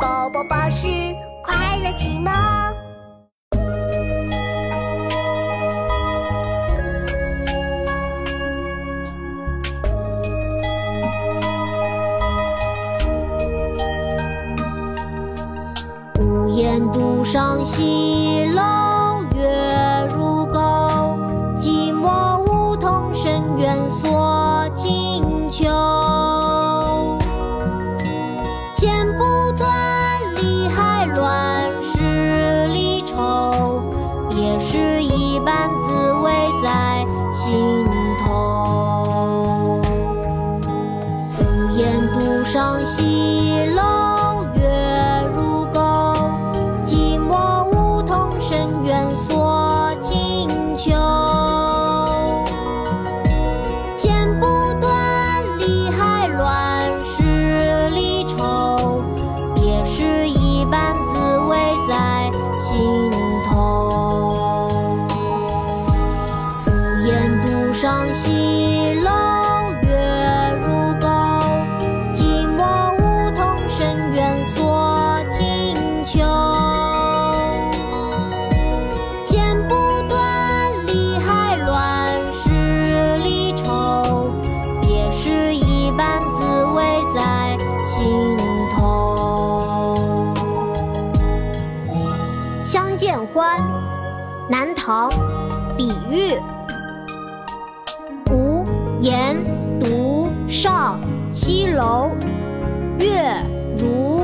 宝宝巴士快乐启蒙。无言独上西楼，上西楼，月如钩。寂寞梧桐深院锁清秋。剪不断，理还乱，十里愁。别是一般滋味在心头。屋檐独上西楼，见欢》南唐·李煜。无言独上西楼，月如